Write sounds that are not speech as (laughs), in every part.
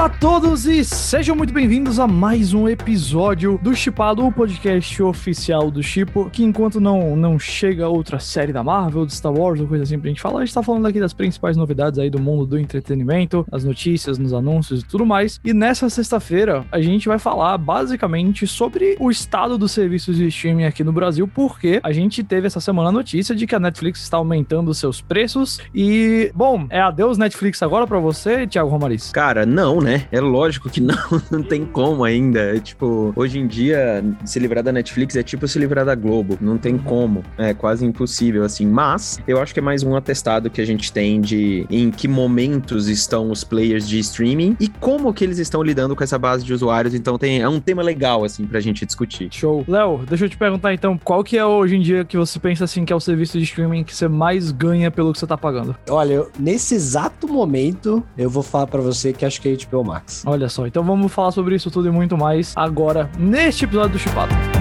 Olá a todos e sejam muito bem-vindos a mais um episódio do Chipado, o podcast oficial do Chipo, que enquanto não, não chega outra série da Marvel, de Star Wars ou coisa assim pra gente falar, a gente tá falando aqui das principais novidades aí do mundo do entretenimento, as notícias, nos anúncios e tudo mais. E nessa sexta-feira a gente vai falar basicamente sobre o estado dos serviços de streaming aqui no Brasil, porque a gente teve essa semana a notícia de que a Netflix está aumentando seus preços e, bom, é adeus Netflix agora para você, Thiago Romariz? Cara, não, né? É lógico que (laughs) não, não tem como ainda. É, tipo, hoje em dia, se livrar da Netflix é tipo se livrar da Globo. Não tem como. É quase impossível, assim. Mas eu acho que é mais um atestado que a gente tem de em que momentos estão os players de streaming e como que eles estão lidando com essa base de usuários. Então tem, é um tema legal, assim, pra gente discutir. Show. Léo, deixa eu te perguntar então, qual que é hoje em dia que você pensa assim que é o serviço de streaming que você mais ganha pelo que você tá pagando? Olha, eu, nesse exato momento, eu vou falar para você que acho que é HBO Max. Olha só, então vamos falar sobre isso tudo e muito mais agora neste episódio do Chipado.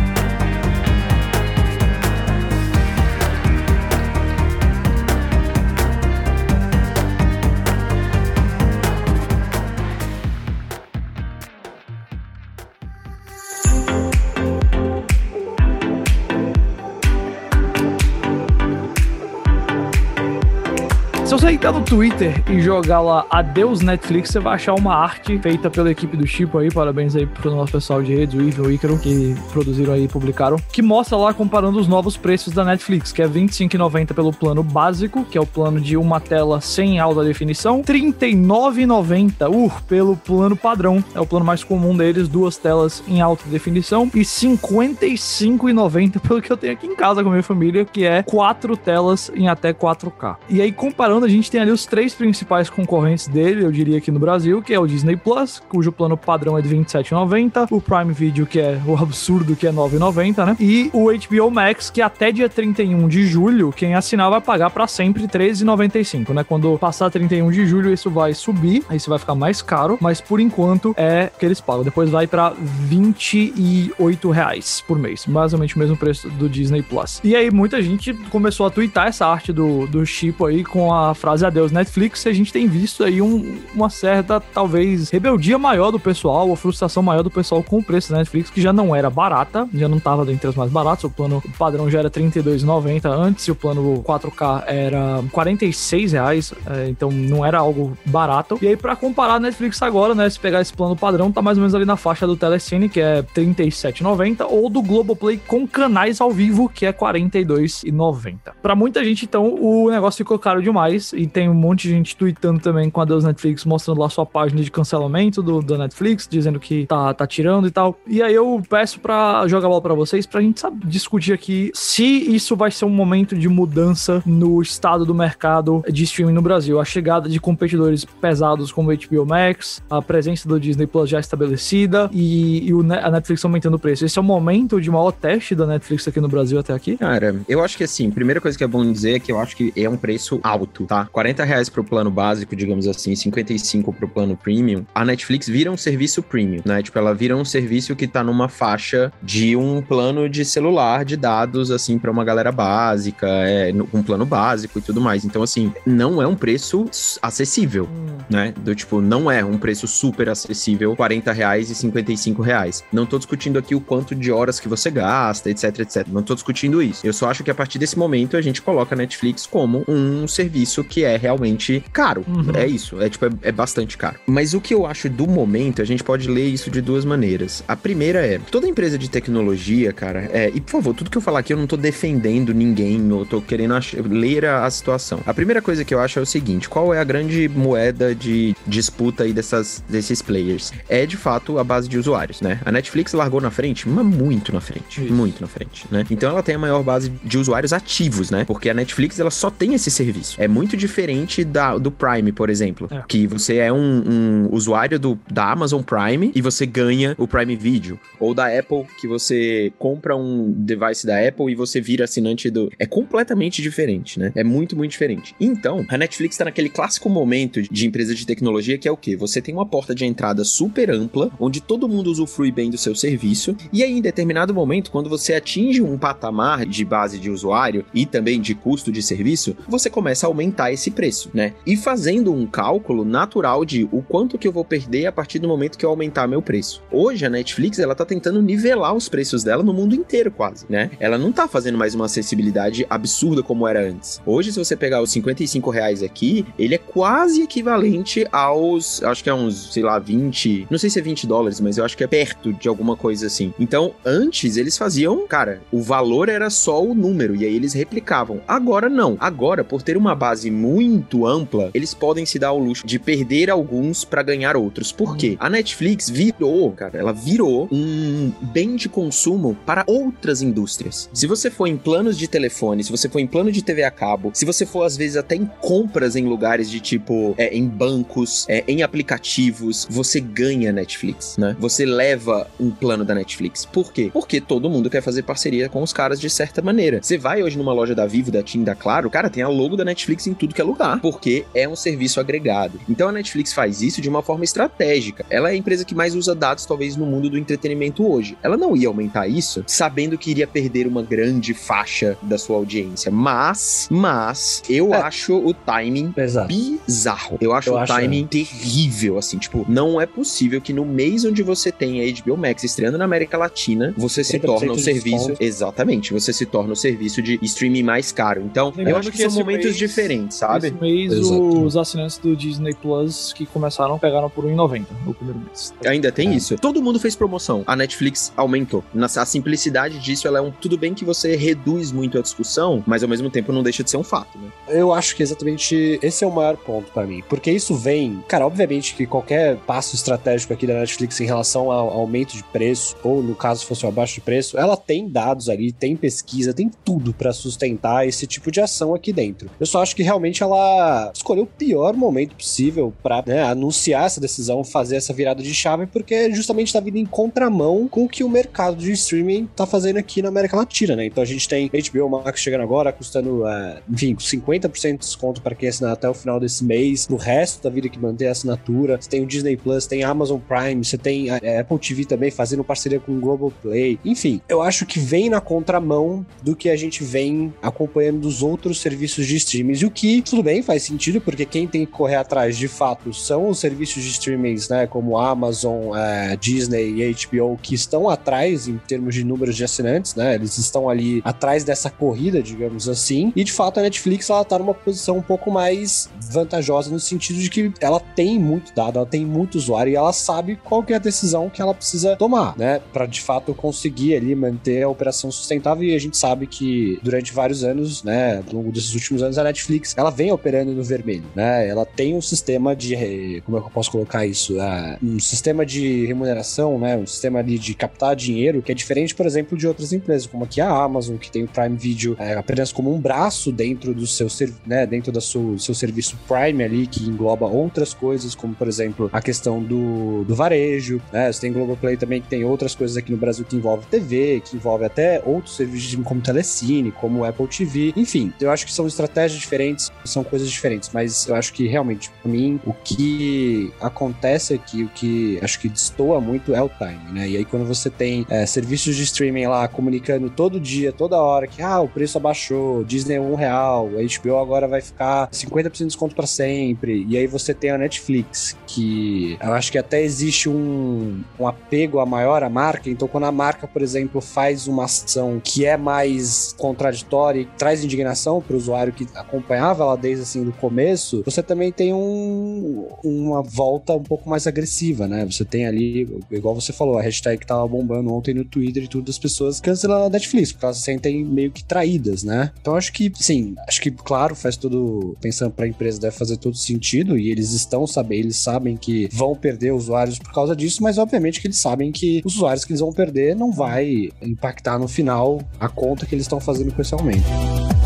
Você entrar no Twitter e jogar lá Adeus Netflix, você vai achar uma arte feita pela equipe do Chipo aí. Parabéns aí pro nosso pessoal de redes, o Ivo e o Ícaro, que produziram aí e publicaram. Que mostra lá comparando os novos preços da Netflix, que é R$25,90 pelo plano básico, que é o plano de uma tela sem alta definição, R$39,90 uh, pelo plano padrão, é o plano mais comum deles, duas telas em alta definição, e R$55,90 pelo que eu tenho aqui em casa com a minha família, que é quatro telas em até 4K. E aí, comparando, a gente tem ali os três principais concorrentes dele, eu diria aqui no Brasil, que é o Disney Plus, cujo plano padrão é de R$27,90, o Prime Video, que é o (laughs) absurdo, que é R$9,90, né? E o HBO Max, que até dia 31 de julho, quem assinar vai pagar para sempre R$13,95, né? Quando passar 31 de julho, isso vai subir, aí isso vai ficar mais caro, mas por enquanto é que eles pagam. Depois vai para 28 reais por mês, basicamente o mesmo preço do Disney Plus. E aí muita gente começou a twittar essa arte do, do Chipo aí com a frase adeus Netflix, e a gente tem visto aí um, uma certa, talvez, rebeldia maior do pessoal, ou frustração maior do pessoal com o preço da Netflix, que já não era barata, já não estava dentre as mais baratas, o plano padrão já era R$32,90 antes, e o plano 4K era 46 reais, é, então não era algo barato. E aí, para comparar a Netflix agora, né, se pegar esse plano padrão, tá mais ou menos ali na faixa do Telecine, que é R$37,90, ou do Globoplay com canais ao vivo, que é R$42,90. Para muita gente, então, o negócio ficou caro demais, e tem um monte de gente tweetando também com a Deus Netflix, mostrando lá sua página de cancelamento do, do Netflix, dizendo que tá, tá tirando e tal. E aí eu peço pra jogar bola pra vocês, pra gente sabe, discutir aqui se isso vai ser um momento de mudança no estado do mercado de streaming no Brasil. A chegada de competidores pesados como HBO Max, a presença do Disney Plus já estabelecida e, e o, a Netflix aumentando o preço. Esse é o momento de maior teste da Netflix aqui no Brasil até aqui? Cara, eu acho que assim, primeira coisa que é bom dizer é que eu acho que é um preço alto, tá? 40 reais pro plano básico, digamos assim, 55 pro plano premium. A Netflix vira um serviço premium, né? Tipo, ela vira um serviço que tá numa faixa de um plano de celular de dados, assim, para uma galera básica, é, um plano básico e tudo mais. Então, assim, não é um preço acessível, hum. né? Do tipo, não é um preço super acessível, 40 reais e 55 reais. Não tô discutindo aqui o quanto de horas que você gasta, etc, etc. Não tô discutindo isso. Eu só acho que a partir desse momento a gente coloca a Netflix como um serviço que é realmente caro. Uhum. É isso. É tipo, é, é bastante caro. Mas o que eu acho do momento, a gente pode ler isso de duas maneiras. A primeira é, toda empresa de tecnologia, cara, é, e por favor, tudo que eu falar aqui eu não tô defendendo ninguém, ou tô querendo ler a, a, situação. A primeira coisa que eu acho é o seguinte: qual é a grande moeda de disputa aí dessas, desses players? É de fato a base de usuários, né? A Netflix largou na frente, mas muito na frente. Isso. Muito na frente, né? Então ela tem a maior base de usuários ativos, né? Porque a Netflix ela só tem esse serviço. É muito diferente da, do Prime, por exemplo. É. Que você é um, um usuário do, da Amazon Prime e você ganha o Prime Video. Ou da Apple, que você compra um device da Apple e você vira assinante do. É completamente diferente, né? É muito, muito diferente. Então, a Netflix tá naquele clássico momento de empresa de tecnologia que é o quê? Você tem uma porta de entrada super ampla, onde todo mundo usufrui bem do seu serviço, e aí, em determinado momento, quando você atinge um patamar de base de usuário e também de custo de serviço, você começa a aumentar esse preço, né? E fazendo um cálculo natural de o quanto que eu vou perder a partir do momento que eu aumentar meu preço. Hoje a Netflix, ela tá tentando nivelar os preços dela no mundo inteiro quase, né? Ela não tá fazendo mais uma acessibilidade absurda como era antes. Hoje, se você pegar os 55 reais aqui, ele é quase equivalente aos, acho que é uns, sei lá, 20, não sei se é 20 dólares, mas eu acho que é perto de alguma coisa assim. Então, antes eles faziam, cara, o valor era só o número e aí eles replicavam. Agora não. Agora, por ter uma base muito ampla, eles podem se dar o luxo de perder alguns para ganhar outros. Por quê? A Netflix virou, cara, ela virou um bem de consumo para outras indústrias. Se você for em planos de telefone, se você for em plano de TV a cabo, se você for às vezes até em compras em lugares de tipo, é, em bancos, é, em aplicativos, você ganha Netflix, né? Você leva um plano da Netflix. Por quê? Porque todo mundo quer fazer parceria com os caras de certa maneira. Você vai hoje numa loja da Vivo, da TIM, da Claro, cara, tem a logo da Netflix em tudo que é lugar, porque é um serviço agregado. Então a Netflix faz isso de uma forma estratégica. Ela é a empresa que mais usa dados, talvez, no mundo do entretenimento hoje. Ela não ia aumentar isso sabendo que iria perder uma grande faixa da sua audiência. Mas, mas, eu é. acho o timing Exato. bizarro. Eu acho eu o acho, timing é. terrível, assim, tipo, não é possível que no mês onde você tem a HBO Max estreando na América Latina, você se torna o serviço. Exatamente, você se torna o serviço de streaming mais caro. Então, Lembrando eu acho que, que são momentos mês, diferentes, sabe? Esse mês, Exato. os assinantes do Disney Plus que começaram pegaram por 1,90 no primeiro mês. Ainda tem é. isso. Todo mundo fez promoção. A Netflix aumentou. A simplicidade disso, ela é um. Tudo bem que você reduz muito a discussão, mas ao mesmo tempo não deixa de ser um fato, né? Eu acho que exatamente esse é o maior ponto para mim. Porque isso vem. Cara, obviamente que qualquer passo estratégico aqui da Netflix em relação ao aumento de preço, ou no caso fosse um abaixo de preço, ela tem dados ali, tem pesquisa, tem tudo para sustentar esse tipo de ação aqui dentro. Eu só acho que realmente ela escolheu o pior momento possível para né, anunciar essa decisão, fazer essa virada de chave, porque justamente tá vindo em contramão com o que o mercado de streaming tá fazendo aqui na América Latina, né? Então a gente tem HBO Max chegando agora, custando, uh, enfim, 50% de desconto para quem assinar até o final desse mês. No resto da vida que manter a assinatura, você tem o Disney Plus, tem Amazon Prime, você tem a Apple TV também fazendo parceria com o Global Play. Enfim, eu acho que vem na contramão do que a gente vem acompanhando dos outros serviços de streaming. E o que, tudo bem, faz sentido, porque quem tem que correr atrás de fato são os serviços de streaming, né? Como Amazon, é, Disney e HBO, que estão atrás em termos de números de assinantes, né? Eles estão ali atrás dessa corrida, digamos assim. E de fato a Netflix ela tá numa posição um pouco mais vantajosa no sentido de que ela tem muito dado, ela tem muito usuário e ela sabe qual é a decisão que ela precisa tomar, né? Para de fato conseguir ali manter a operação sustentável. E a gente sabe que durante vários anos, né, ao longo desses últimos anos, a Netflix ela vem operando no vermelho, né? Ela tem um sistema de como é que eu posso colocar isso? Uh, um sistema de remuneração, né? Um sistema ali de captar dinheiro que é diferente, por exemplo, de outras empresas, como aqui a Amazon, que tem o Prime Video é, apenas como um braço dentro do seu, né? Dentro do seu, seu serviço Prime ali, que engloba outras coisas, como por exemplo a questão do, do varejo, né? Você tem Globoplay também que tem outras coisas aqui no Brasil que envolve TV, que envolve até outros serviços como Telecine, como Apple TV, enfim. Eu acho que são estratégias diferentes, são coisas diferentes, mas eu acho que realmente, para mim, o que acontece aqui, o que acho que destoa muito é o time, né? E aí quando você tem é, serviços de streaming lá comunicando todo dia, toda hora que ah, o preço abaixou, Disney é um real, a HBO agora vai ficar 50% de desconto para sempre. E aí você tem a Netflix, que eu acho que até existe um, um apego a maior à marca. Então, quando a marca, por exemplo, faz uma ação que é mais contraditória e traz indignação para o usuário que acompanhava ela desde assim do começo, você também tem um, uma volta um pouco mais agressiva, né? Você tem ali, igual você falou, a hashtag que tava bombando ontem no Twitter e tudo das pessoas cancelando a Netflix, porque elas se sentem meio que traídas, né? Então acho que, sim, acho que, claro, faz todo. Pensando pra empresa, deve fazer todo sentido e eles estão sabendo, eles sabem que vão perder usuários por causa disso, mas obviamente que eles sabem que os usuários que eles vão perder não vai impactar no final a conta que eles estão fazendo com esse aumento.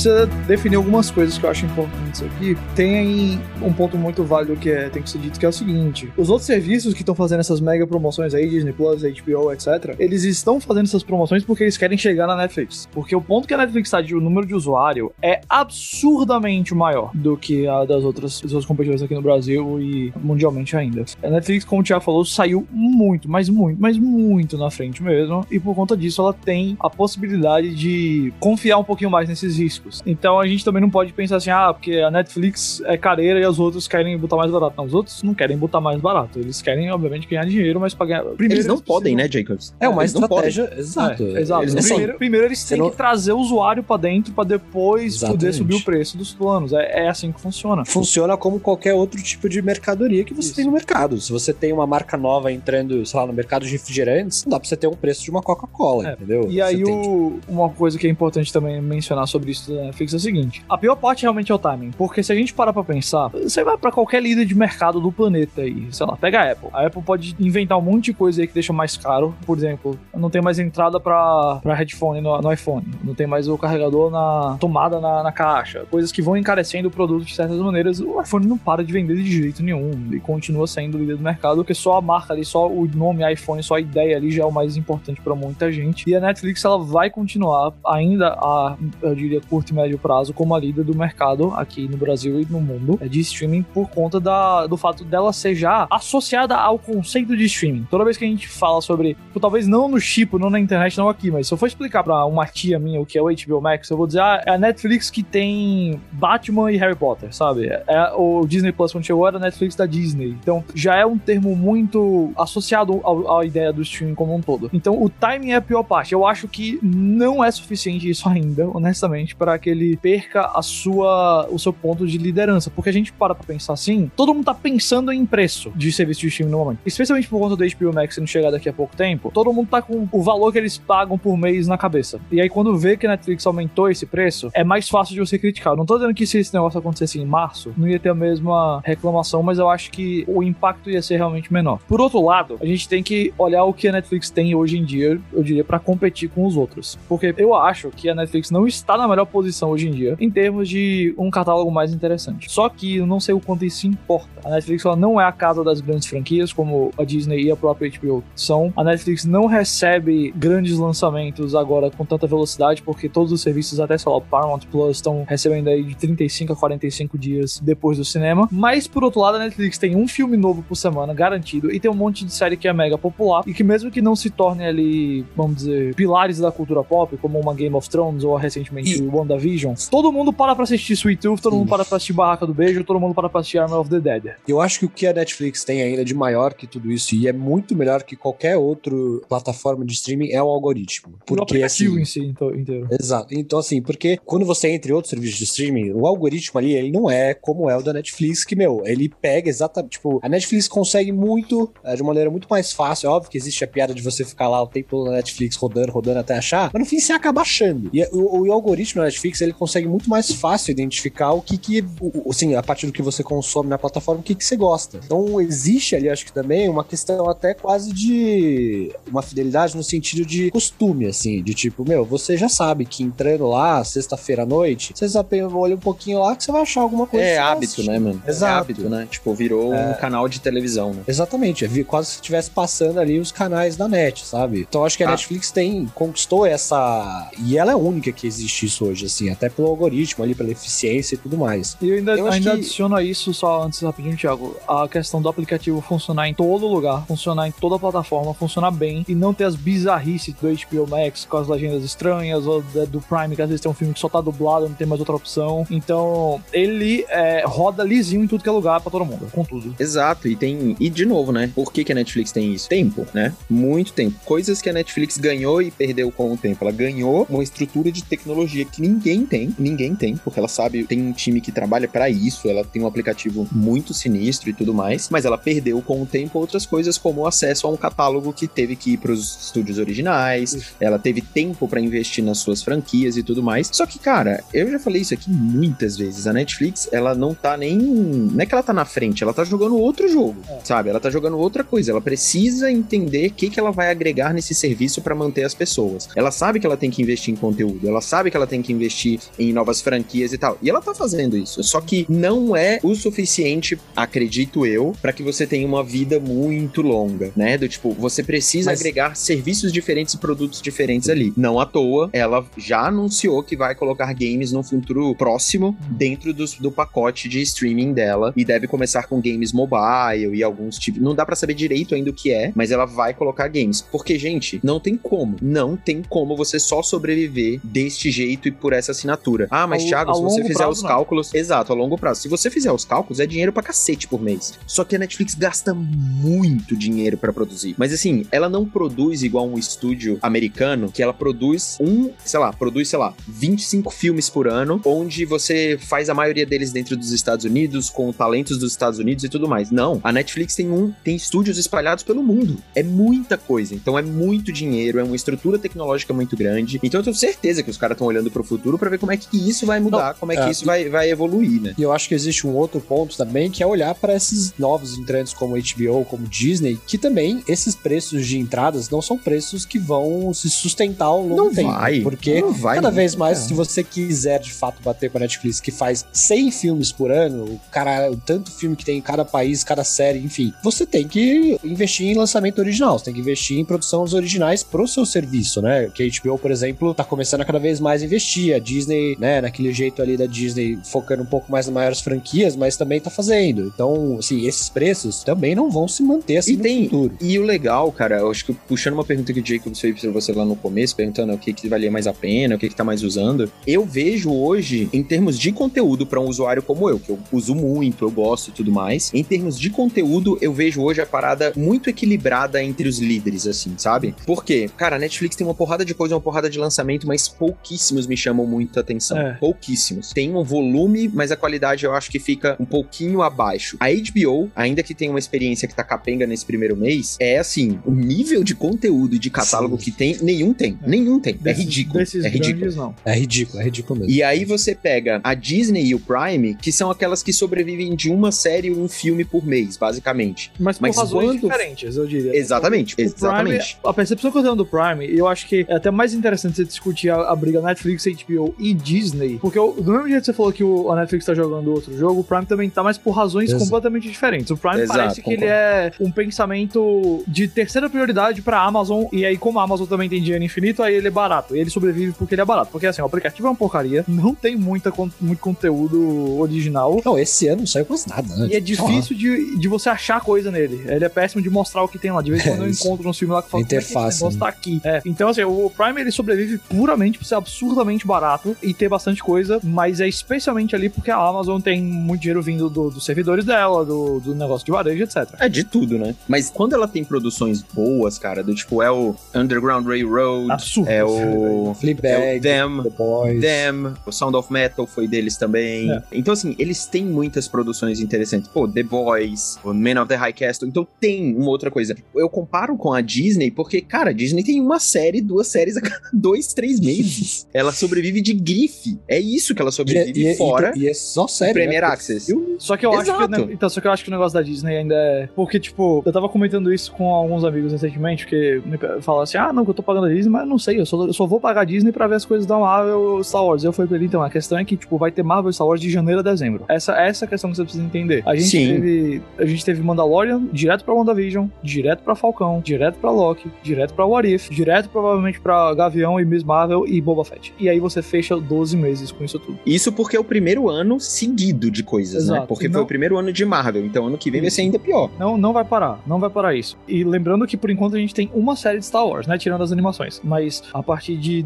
Precisa definir algumas coisas que eu acho importantes aqui. Tem um ponto muito válido que é, tem que ser dito, que é o seguinte: os outros serviços que estão fazendo essas mega promoções aí, Disney Plus, HBO, etc., eles estão fazendo essas promoções porque eles querem chegar na Netflix. Porque o ponto que a Netflix está de o número de usuário é absurdamente maior do que a das outras, das outras competições aqui no Brasil e mundialmente ainda. A Netflix, como o Thiago falou, saiu muito, mas muito, mas muito na frente mesmo. E por conta disso, ela tem a possibilidade de confiar um pouquinho mais nesses riscos. Então a gente também não pode pensar assim, ah, porque a Netflix é careira e os outros querem botar mais barato. Não, os outros não querem botar mais barato. Eles querem, obviamente, ganhar dinheiro, mas pagar. Primeiro, eles não eles podem, né, Jacobs? É uma estratégia. Exato. É, exato. Eles primeiro, primeiro, eles têm não... que trazer o usuário para dentro para depois Exatamente. poder subir o preço dos planos. É, é, assim que funciona. Funciona como qualquer outro tipo de mercadoria que você Isso. tem no mercado. Se você tem uma marca nova entrando, sei lá, no mercado de refrigerantes, não dá pra você ter um preço de uma Coca-Cola, é. entendeu? E aí, o... uma coisa que é importante também mencionar sobre isso da Netflix é o seguinte: a pior parte realmente é o timing. Porque se a gente parar pra pensar, você vai para qualquer líder de mercado do planeta aí, sei lá, pega a Apple. A Apple pode inventar um monte de coisa aí que deixa mais caro. Por exemplo, não tem mais entrada para headphone no, no, iPhone, não tem mais o carregador na tomada na, na, caixa, coisas que vão encarecendo o produto de certas maneiras. O iPhone não para de vender de jeito nenhum e continua sendo líder do mercado, porque só a marca ali, só o nome iPhone, só a ideia ali já é o mais importante para muita gente. E a Netflix ela vai continuar ainda a, eu diria, curto e médio prazo como a líder do mercado aqui no Brasil e no mundo é de streaming por conta da, do fato dela ser já associada ao conceito de streaming. Toda vez que a gente fala sobre, talvez não no chip, não na internet, não aqui, mas se eu for explicar para uma tia minha o que é o HBO Max, eu vou dizer, ah, é a Netflix que tem Batman e Harry Potter, sabe? É o Disney Plus quando chegou era a Netflix da Disney. Então já é um termo muito associado à ideia do streaming como um todo. Então o timing é a pior parte. Eu acho que não é suficiente isso ainda, honestamente, para que ele perca a sua, o seu ponto de liderança. Porque a gente para pra pensar assim, todo mundo tá pensando em preço de serviço de streaming no momento. Especialmente por conta do HBO Max não chegar daqui a pouco tempo, todo mundo tá com o valor que eles pagam por mês na cabeça. E aí quando vê que a Netflix aumentou esse preço, é mais fácil de você criticar. Eu não tô dizendo que se esse negócio acontecesse em março, não ia ter a mesma reclamação, mas eu acho que o impacto ia ser realmente menor. Por outro lado, a gente tem que olhar o que a Netflix tem hoje em dia, eu diria, para competir com os outros. Porque eu acho que a Netflix não está na melhor posição hoje em dia em termos de um catálogo mais interessante. Só que eu não sei o quanto isso importa. A Netflix ela não é a casa das grandes franquias, como a Disney e a própria HBO são. A Netflix não recebe grandes lançamentos agora com tanta velocidade, porque todos os serviços, até sei lá, o Paramount Plus, estão recebendo aí de 35 a 45 dias depois do cinema. Mas, por outro lado, a Netflix tem um filme novo por semana, garantido, e tem um monte de série que é mega popular, e que mesmo que não se torne ali, vamos dizer, pilares da cultura pop, como uma Game of Thrones ou recentemente e... WandaVision, todo mundo para pra assistir Sweet Tooth, todo Sim. mundo para pra assistir Barraca do Beijo, todo mundo para pra assistir Army of the Dead. Eu acho que o que a Netflix tem ainda de maior que tudo isso, e é muito melhor que qualquer outra plataforma de streaming, é o algoritmo. Porque, o aplicativo assim, em si inteiro. Exato. Então, assim, porque quando você entra em outros serviços de streaming, o algoritmo ali, ele não é como é o da Netflix, que, meu, ele pega exatamente, tipo, a Netflix consegue muito, é, de uma maneira muito mais fácil, é óbvio que existe a piada de você ficar lá o tempo todo na Netflix rodando, rodando até achar, mas no fim você acaba achando. E o, o algoritmo da Netflix, ele consegue muito mais fácil identificar o que que, assim, a partir do que você consome na plataforma, o que que você gosta. Então existe ali, acho que também, uma questão até quase de uma fidelidade no sentido de costume, assim, de tipo, meu, você já sabe que entrando lá, sexta-feira à noite, você olha um pouquinho lá que você vai achar alguma coisa. É hábito, né, mano? É Exato. É hábito, né? Tipo, virou é... um canal de televisão, né? Exatamente, é quase se estivesse passando ali os canais da net, sabe? Então acho que a ah. Netflix tem, conquistou essa. E ela é a única que existe isso hoje, assim, até pelo algoritmo ali, pela eficiência e tudo mais. E eu ainda, eu ainda que... adiciono a isso, só antes rapidinho, Thiago, a questão do aplicativo funcionar em todo lugar, funcionar em toda plataforma, funcionar bem e não ter as bizarrices do HBO Max com as legendas estranhas ou do Prime, que às vezes tem um filme que só tá dublado, não tem mais outra opção. Então, ele é, roda lisinho em tudo que é lugar pra todo mundo, com tudo. Exato, e tem. E de novo, né? Por que, que a Netflix tem isso? Tempo, né? Muito tempo. Coisas que a Netflix ganhou e perdeu com o tempo. Ela ganhou uma estrutura de tecnologia que ninguém tem, ninguém tem, porque ela sabe, tem um time que trabalha para isso, ela tem um aplicativo muito sinistro e tudo mais, mas ela perdeu com o tempo outras coisas como o acesso a um catálogo que teve que ir pros estúdios originais, isso. ela teve tempo para investir nas suas franquias e tudo mais. Só que, cara, eu já falei isso aqui muitas vezes, a Netflix, ela não tá nem, não é que ela tá na frente, ela tá jogando outro jogo, é. sabe? Ela tá jogando outra coisa, ela precisa entender o que que ela vai agregar nesse serviço para manter as pessoas. Ela sabe que ela tem que investir em conteúdo, ela sabe que ela tem tem que investir em novas franquias e tal. E ela tá fazendo isso. Só que não é o suficiente, acredito eu, para que você tenha uma vida muito longa, né? Do tipo, você precisa Mas- agregar serviços diferentes e produtos diferentes ali. Não à toa, ela já anunciou que vai colocar games no futuro próximo dentro dos- do pacote de streaming dela e deve começar com games mobile e alguns tipos. Não dá pra saber direito ainda o que é, mas ela vai colocar games. Porque, gente, não tem como. Não tem como você só sobreviver deste jeito e por essa assinatura. Ah, mas Ao- Thiago, a se você fizer prazo, os não. cálculos. Exato, a longo prazo. Se você fizer os cálculos, é dinheiro pra cacete por mês. Só que a Netflix gasta muito dinheiro pra produzir. Mas assim, ela não produz igual um estúdio americano, que ela produz um, sei lá, produz, sei lá, 25 filmes por ano, onde você faz a maioria deles dentro dos Estados Unidos, com talentos dos Estados Unidos e tudo mais. Não, a Netflix tem um, tem estúdios espalhados pelo mundo. É muita coisa. Então é muito dinheiro, é uma estrutura tecnológica muito grande. Então eu tenho certeza que os caras estão olhando pro futuro pra ver como é que isso vai mudar, como é que é. isso vai, vai evoluir, né? E eu acho que existe um outro ponto também, que é olhar para esses novos entrantes como HBO, como Disney, que também esses preços de entradas não são preços que vão se sustentar ao longo Não do tempo. vai. Porque Não vai cada vez mais, é. se você quiser de fato bater com a Netflix, que faz 100 filmes por ano, o cara, o tanto filme que tem em cada país, cada série, enfim, você tem que investir em lançamento original, você tem que investir em produções originais pro seu serviço, né? Que a HBO, por exemplo, tá começando a cada vez mais investir. A Disney, né, naquele jeito ali da Disney, focando um pouco mais nas maiores franquias, mas também tá fazendo. Então, assim, esses preços também não vão se manter assim E no tem- futuro. E o legal, cara, eu acho que puxando uma pergunta que o Jacob fez pra você lá no começo, perguntando o que, que valia mais a pena, o que, que tá mais usando, eu vejo hoje, em termos de conteúdo para um usuário como eu, que eu uso muito, eu gosto e tudo mais, em termos de conteúdo, eu vejo hoje a parada muito equilibrada entre os líderes, assim, sabe? Porque, cara, a Netflix tem uma porrada de coisa, uma porrada de lançamento, mas pouquíssimos me chamam muita atenção. É. Pouquíssimos. Tem um volume, mas a qualidade eu acho que fica um pouquinho abaixo. A HBO, ainda que tenha uma experiência que tá capenga nesse primeiro mês, é assim, o nível de conteúdo e de catálogo Sim. que tem, nenhum tem. É. Nenhum tem. Desses- é ridículo. Desses é ridículo. grandes, não. É ridículo, é ridículo mesmo. E aí você pega a Disney e o Prime, que são aquelas que sobrevivem de uma série ou um filme por mês, basicamente. Mas por Mas razões quando- diferentes, eu diria. Exatamente, O Prime, exatamente. a percepção que eu tenho do Prime, eu acho que é até mais interessante você discutir a, a briga Netflix, HBO e Disney, porque do mesmo jeito que você falou que o, a Netflix tá jogando outro jogo, o Prime também tá, mas por razões Exato. completamente diferentes. O Prime Exato, parece que ele concordo. é um pensamento de terceira prioridade pra Amazon, e aí como a Amazon também tem dinheiro infinito, aí ele é barato. E ele sobrevive porque ele é barato. Porque assim, o aplicativo é uma porcaria, não tem muita, muito conteúdo original, Não, esse ano não saiu quase nada, né? e é difícil de, de você achar coisa nele. Ele é péssimo de mostrar o que tem lá. De vez em (laughs) quando É, eu encontro uns filmes lá que falam é que esse Interface, negócio né? tá aqui. É, então, assim, o Prime ele sobrevive puramente por ser absurdamente barato e ter bastante coisa, mas é especialmente ali porque a Amazon tem muito dinheiro vindo do- dos servidores dela, do, do negócio de varejo, etc. É de tudo, né? Mas quando ela tem produções boas, cara, do tipo, é o Underground Railroad, Absurdo. é o. (laughs) É Fleabag, o Them, The Boys. Them, o Sound of Metal foi deles também. É. Então, assim, eles têm muitas produções interessantes. Pô, The Boys, o Man of the High Castle. Então, tem uma outra coisa. Eu comparo com a Disney porque, cara, a Disney tem uma série, duas séries a cada (laughs) dois, três meses. ela sobrevive de grife. É isso que ela E, sobrevive e- e- fora. e é só sério. Premier né? Access. Só que eu acho que, Exato. então, só que eu acho que o negócio da Disney ainda é. Porque, tipo, eu tava comentando isso com alguns amigos recentemente, que me falaram assim: ah, não, que eu tô pagando a Disney, mas não sei, eu só, eu só vou pagar a Disney pra ver as coisas da Marvel Star Wars. Eu falei pra ele, então, a questão é que, tipo, vai ter Marvel Star Wars de janeiro a dezembro. Essa, essa é a questão que você precisa entender. A gente Sim. teve. A gente teve Mandalorian direto pra WandaVision, direto pra Falcão, direto pra Loki, direto pra What If, direto provavelmente pra Gavião e Miss Marvel e Boba Fett. E aí você fecha 12 meses com isso tudo. Isso porque é o primeiro ano seguido de coisas, né? Exato. Porque E foi não- o primeiro ano de Marvel. Então, ano que vem vai ser ainda pior. Não, não vai parar, não vai parar isso. E lembrando que por enquanto a gente tem uma série de Star Wars, né? Tirando as animações. Mas a partir de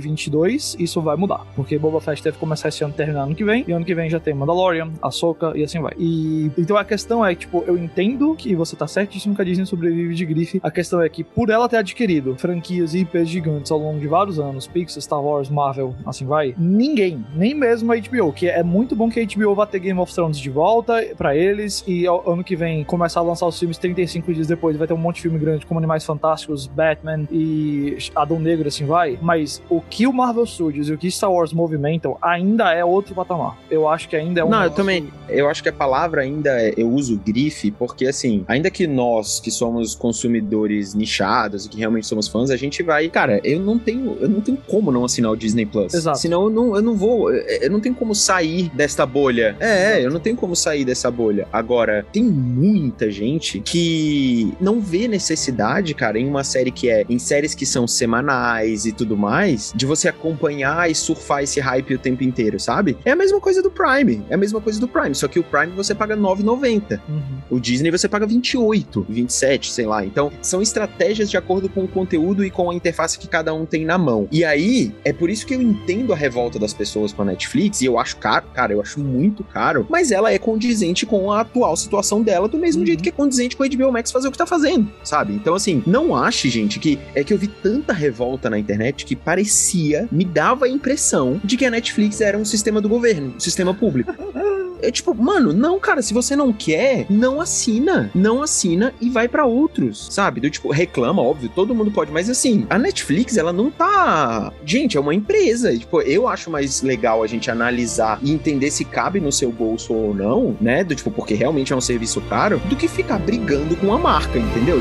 2022 isso vai mudar. Porque Boba Fett deve começar esse ano e terminar ano que vem. E ano que vem já tem Mandalorian, Ahsoka e assim vai. E então a questão é, tipo, eu entendo que você tá certíssimo que a Disney sobrevive de grife. A questão é que por ela ter adquirido franquias e IPs gigantes ao longo de vários anos, Pixar, Star Wars, Marvel, assim vai, ninguém, nem mesmo a HBO, que é muito bom que a HBO vá ter Game of Thrones de volta pra eles e ao- ano que vem começar a lançar os filmes 35 dias depois, vai ter um monte de filme grande como Animais Fantásticos, Batman e Adão Negro, assim vai. Mas o que o Marvel Studios e o que Star Wars movimentam ainda é outro patamar. Eu acho que ainda é um. Não, eu também. Eu acho que a palavra ainda é. Eu uso grife, porque assim, ainda que nós que somos consumidores nichados e que realmente somos fãs, a gente vai. Cara, eu não tenho. Eu não tenho como não assinar o Disney Disney Plus. Exato. Senão eu não, eu não vou. Eu não tenho como sair desta bolha. É, eu não tenho como sair dessa bolha. Agora, tem muita gente que não vê necessidade, cara, em uma série que é. Em séries que são semanais e tudo mais, de você acompanhar e surfar esse hype o tempo inteiro, sabe? É a mesma coisa do Prime. É a mesma coisa do Prime. Só que o Prime você paga R$ 9,90. Uhum. O Disney você paga 28, 27, sei lá. Então, são estratégias de acordo com o conteúdo e com a interface que cada um tem na mão. E aí, é por isso que eu entendo a revolta das pessoas com a Netflix, e eu acho caro, cara, eu acho muito caro, mas ela é condizente com a atual situação dela, do mesmo Uhum. jeito que é condizente com a HBO Max fazer o que tá fazendo, sabe? Então, assim, não ache, gente, que é que eu vi tanta revolta na internet que parecia, me dava a impressão de que a Netflix era um sistema do governo, um sistema público. (laughs) É tipo, mano, não, cara, se você não quer, não assina. Não assina e vai pra outros, sabe? Do tipo, reclama, óbvio, todo mundo pode, mas assim, a Netflix, ela não tá. Gente, é uma empresa. E, tipo, eu acho mais legal a gente analisar e entender se cabe no seu bolso ou não, né? Do tipo, porque realmente é um serviço caro, do que ficar brigando com a marca, entendeu?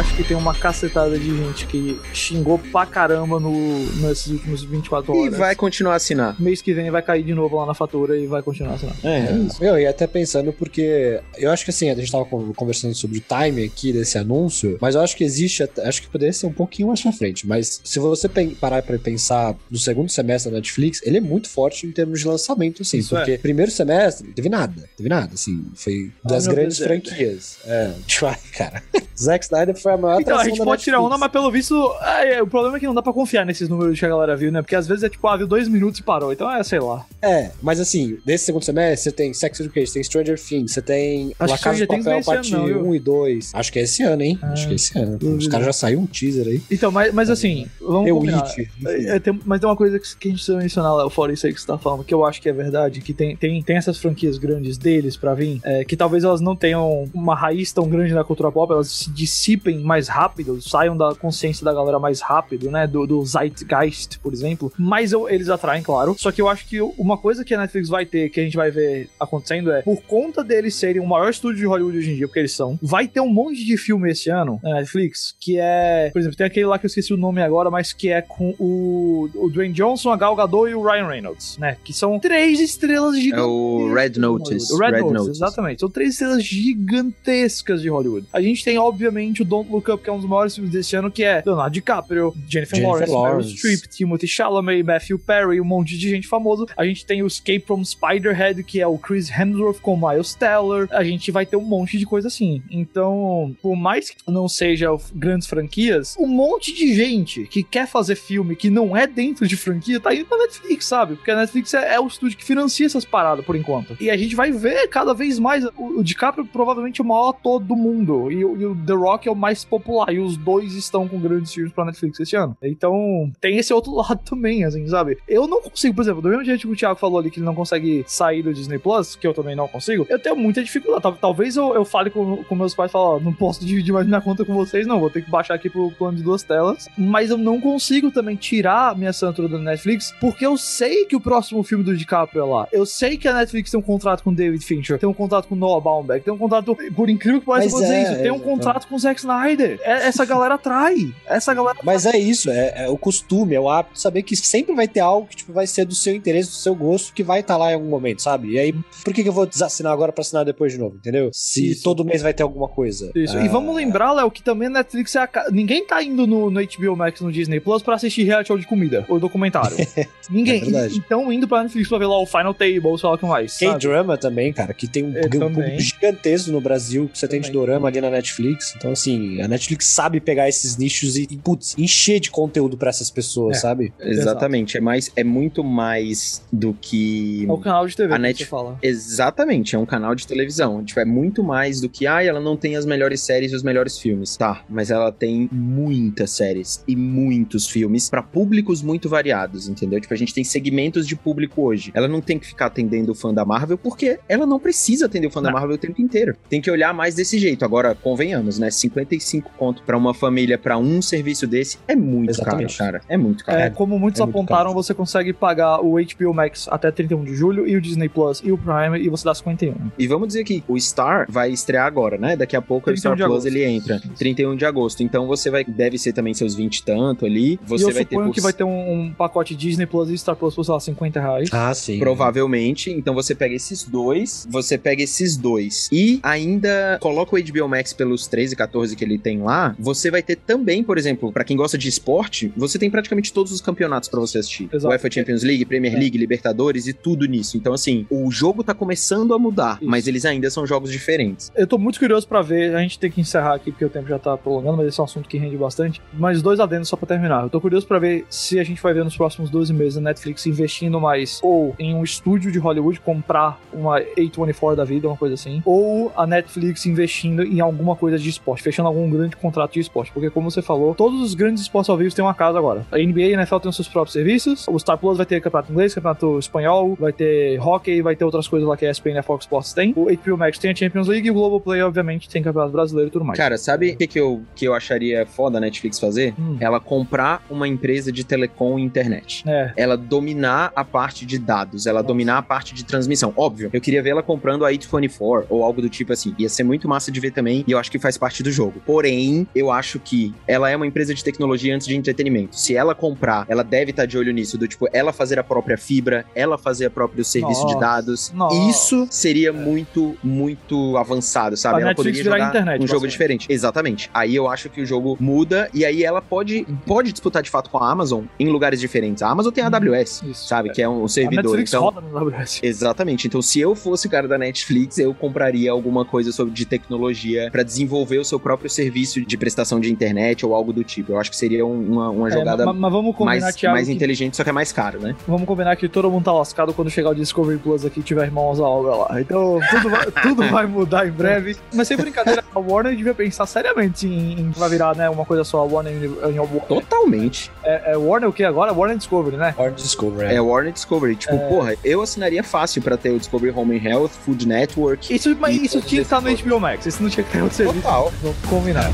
Acho que tem uma cacetada de gente que xingou pra caramba no, nesses últimos 24 E horas. vai continuar a assinar. Mês que vem vai cair de novo lá na fatura e vai continuar assinando. É, isso. Eu ia até pensando porque eu acho que assim, a gente tava con- conversando sobre o time aqui desse anúncio, mas eu acho que existe, acho que poderia ser um pouquinho mais pra frente, mas se você parar pra pensar no segundo semestre da Netflix, ele é muito forte em termos de lançamento, assim, Isso porque primeiro semestre teve nada, teve nada, assim, foi das meu grandes é. franquias. É, (laughs) tipo, ai, cara. Zack Snyder foi a maior Então, a gente pode tirar Netflix. onda, mas pelo visto, é, o problema é que não dá pra confiar nesses números que a galera viu, né? Porque às vezes é tipo, ah, viu dois minutos e parou. Então é, sei lá. É, mas assim, nesse segundo semestre você tem Sex Education, tem Stranger Things, você tem Acho La Casa de é Papel ano, parte viu? 1 e 2. Acho que é esse ano, hein? Ah, Acho que é esse ano. Os caras já saiu um teaser aí. Então, mas, mas assim, vamos The combinar. Witch. É, tem- mas tem uma coisa que, que a gente precisa mencionar lá, o 46 que você tá falando, que eu acho que é verdade, que tem, tem, tem essas franquias grandes deles pra vir, é, que talvez elas não tenham uma raiz tão grande na cultura pop, elas se dissipem mais rápido, saiam da consciência da galera mais rápido, né? Do, do Zeitgeist, por exemplo. Mas eu- eles atraem, claro. Só que eu acho que uma coisa que a Netflix vai ter, que a gente vai ver acontecendo, é por conta deles serem o maior estúdio de Hollywood hoje em dia, porque eles são, vai ter um monte de filme esse ano na Netflix, que é, por exemplo, tem aquele lá que eu esqueci o nome agora, mas que é com o, o Dwayne Johnson, a Gal Gadot e o Ryan Reynolds, né? Que são três estrelas É gigantescas. o Red Notice. O Red, Red Notice, Notice. exatamente. São três estrelas gigantescas de Hollywood. A gente tem, obviamente, o Don't Look Up, que é um dos maiores filmes desse ano, que é Leonardo DiCaprio, Jennifer, Jennifer Lawrence, Meryl Lawrence. Streep, Timothy Chalamet, Matthew Perry, um monte de gente famosa. A gente tem o Escape from Spiderhead, que é o Chris Hemsworth com Miles Teller. A gente vai ter um monte de coisa assim. Então, por mais que não seja grandes franquias, um monte de gente que quer fazer filme que não é dentro de franquia tá indo pra Netflix, sabe? Porque a Netflix é, é o estúdio que financia essas paradas por enquanto. E a gente vai ver cada vez mais. O, o DiCaprio provavelmente o maior ator do mundo. E, e o The Rock é o mais popular. E os dois estão com grandes filmes pra Netflix esse ano. Então, tem esse outro (laughs) lado também, assim, sabe? Eu não consigo, por exemplo, do mesmo jeito que o Thiago falou ali que ele não consegue sair do Disney Plus, que eu também não consigo, eu tenho muita dificuldade. Tal- Talvez eu, eu fale com, com meus pais e fale, ó, não posso (laughs) dividir mais minha conta com vocês, não. Vou ter que baixar aqui pro plano de duas telas. Mas eu não consigo também tirar minha assinatura da Netflix, porque eu sei que o próximo filme do DiCaprio é lá. Eu sei que a Netflix tem um contrato com David Fincher, tem um contrato com Noah Baumbach, tem um contrato, por incrível que pareça é, isso, tem um é, contrato com o Zack Snyder. É- essa galera atrai. Essa galera Mas é isso, é, é o costume, é o hábito de saber que sempre vai ter algo que tipo, vai ser do seu interesse, do seu gosto, que vai estar lá em algum momento, sabe? E aí, por que, que eu vou desassinar agora pra assinar depois de novo, entendeu? Se Isso. todo mês vai ter alguma coisa. Isso. Ah, E vamos lembrar, Léo, que também Netflix é a. Ninguém tá indo no, no HBO Max, no Disney Plus, pra assistir reality show de comida ou documentário. (laughs) Ninguém. É então indo pra Netflix pra ver lá o Final Table, sei lá o que mais. K-drama também, cara, que tem um, É, um também. público gigantesco no Brasil, que você tem de Também. dorama ali na Netflix. Netflix. Então, assim, a Netflix sabe pegar esses nichos e, putz, encher de conteúdo para essas pessoas, É. sabe? Exatamente. É, mais, é muito mais do que. É o canal de TV A que Net- você fala. Exatamente, é um canal de televisão. Tipo, é muito mais do que, ah, ela não tem as melhores séries e os melhores filmes. Tá, mas ela tem muitas séries e muitos filmes pra públicos muito variados, entendeu? Tipo, a gente tem segmentos de público hoje. Ela não tem que ficar atendendo o fã da Marvel porque ela não precisa atender o fã da Não. Marvel o tempo inteiro. Tem que olhar mais desse jeito. Agora, convenhamos, né? 55 conto pra uma família pra um serviço desse é muito Exatamente. caro, cara. É muito caro. É, como muitos é muito apontaram, caro. você consegue pagar o HBO Max até 31 de julho e o Disney Plus e o Prime e você dá 51. E vamos dizer que o Star vai estrear agora, né? Daqui a pouco o 31 Star Plus agosto. ele entra. Isso. 31 de agosto. Então você vai. Deve ser também seus 20 e tanto ali. e Você eu vai ter. suponho por- que vai ter um, um pacote Disney Plus e Star Plus por, sei lá, 50 reais. Ah, sim. Provavelmente. Então você pega esses dois. Você pega esses dois. E ainda coloca o HBO Max pelos 13, 14 que ele tem lá. Você vai ter também, por exemplo, pra quem gosta de esporte, você tem praticamente todos os campeonatos pra você assistir. Exato. UEFA Champions League, Premier É. League, Libertadores e tudo nisso. Então, assim, o jogo tá começando a mudar, Isso. mas eles ainda são jogos diferentes. Eu tô muito curioso pra ver, a gente tem que encerrar aqui porque o tempo já tá prolongando, mas esse é um assunto que rende bastante. Mais dois adendos só pra terminar. Eu tô curioso pra ver se a gente vai ver nos próximos 12 meses a Netflix investindo mais ou em um estúdio de Hollywood comprar uma A24 da vida, uma coisa assim, ou a Netflix investindo em alguma coisa de esporte, fechando algum grande contrato de esporte, porque como você falou, todos os grandes esportes ao vivo têm uma casa agora. A NBA e a NFL têm os seus próprios serviços, o Star Plus vai ter campeonato inglês, campeonato espanhol, vai ter hockey, vai ter outras coisas lá que a ESPN e a Fox Sports tem. O HBO Max tem a Champions League e o Globoplay, obviamente, tem campeonato brasileiro e tudo mais. Cara, sabe o que, que, eu, que eu acharia foda a Netflix fazer? Hum. Ela comprar uma empresa de telecom e internet. É, Ela dominar a parte de dados, ela Nossa. dominar a parte de transmissão. Óbvio, eu queria ver ela comprando a 824 ou algo do tipo assim. Ia ser muito massa de ver também e eu acho que faz parte do jogo. Porém, eu acho que ela é uma empresa de tecnologia antes de entretenimento. Se ela comprar, ela deve estar de olho nisso, do tipo, ela fazer a própria fibra, ela fazer o próprio serviço de Nossa. dados. Nossa. Isso seria muito, muito avançado, sabe? A ela Netflix poderia jogar internet, um jogo diferente. Exatamente. Aí eu acho que o jogo muda e aí ela pode, pode disputar de fato com a Amazon em lugares diferentes. A Amazon tem a AWS, Isso, sabe? é. Que é um a servidor. Netflix Então, roda no AWS. Exatamente. Então, se eu fosse o cara da Netflix, eu compraria alguma coisa sobre de tecnologia pra desenvolver o seu próprio serviço de prestação de internet ou algo do tipo. Eu acho que seria um- uma, uma É, jogada ma- mas vamos combinar, mais, Thiago, mais que- inteligente, só que é mais caro, né? vamos combinar que todo mundo tá lascado quando chegar o Discovery Plus aqui e tiver irmãos à obra lá. Então, tudo vai, (laughs) tudo vai mudar em breve. Mas sem brincadeira, a Warner devia pensar seriamente em, em vai virar, né, uma coisa só, a Warner, a Warner. Totalmente. É, é Warner o que agora? Warner Discovery, né? Hard Discovery. É Warner Discovery. Tipo, porra, eu assinaria fácil pra ter o Discovery Home and Health, Food Network. Isso, mas isso tinha que estar no esses HBO Max. Isso não tinha que ter outro serviço. Total. Vamos combinar.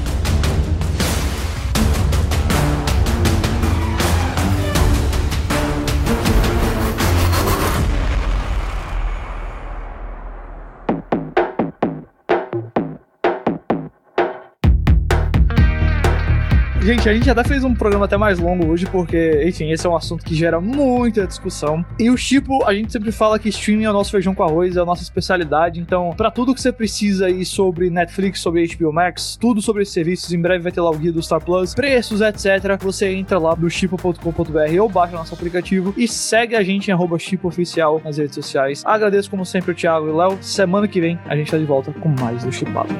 Gente, a gente até fez um programa até mais longo hoje, porque, enfim, esse é um assunto que gera muita discussão. E o Chipo, a gente sempre fala que streaming é o nosso feijão com arroz, é a nossa especialidade. Então, pra tudo que você precisa aí sobre Netflix, sobre HBO Max, tudo sobre esses serviços, em breve vai ter lá o guia do Star Plus, preços, etc. Você entra lá do chipo.com.br ou baixa nosso aplicativo e segue a gente em arroba chipoficial nas redes sociais. Agradeço, como sempre, o Thiago e o Léo. Semana que vem a gente tá de volta com mais do Chipado.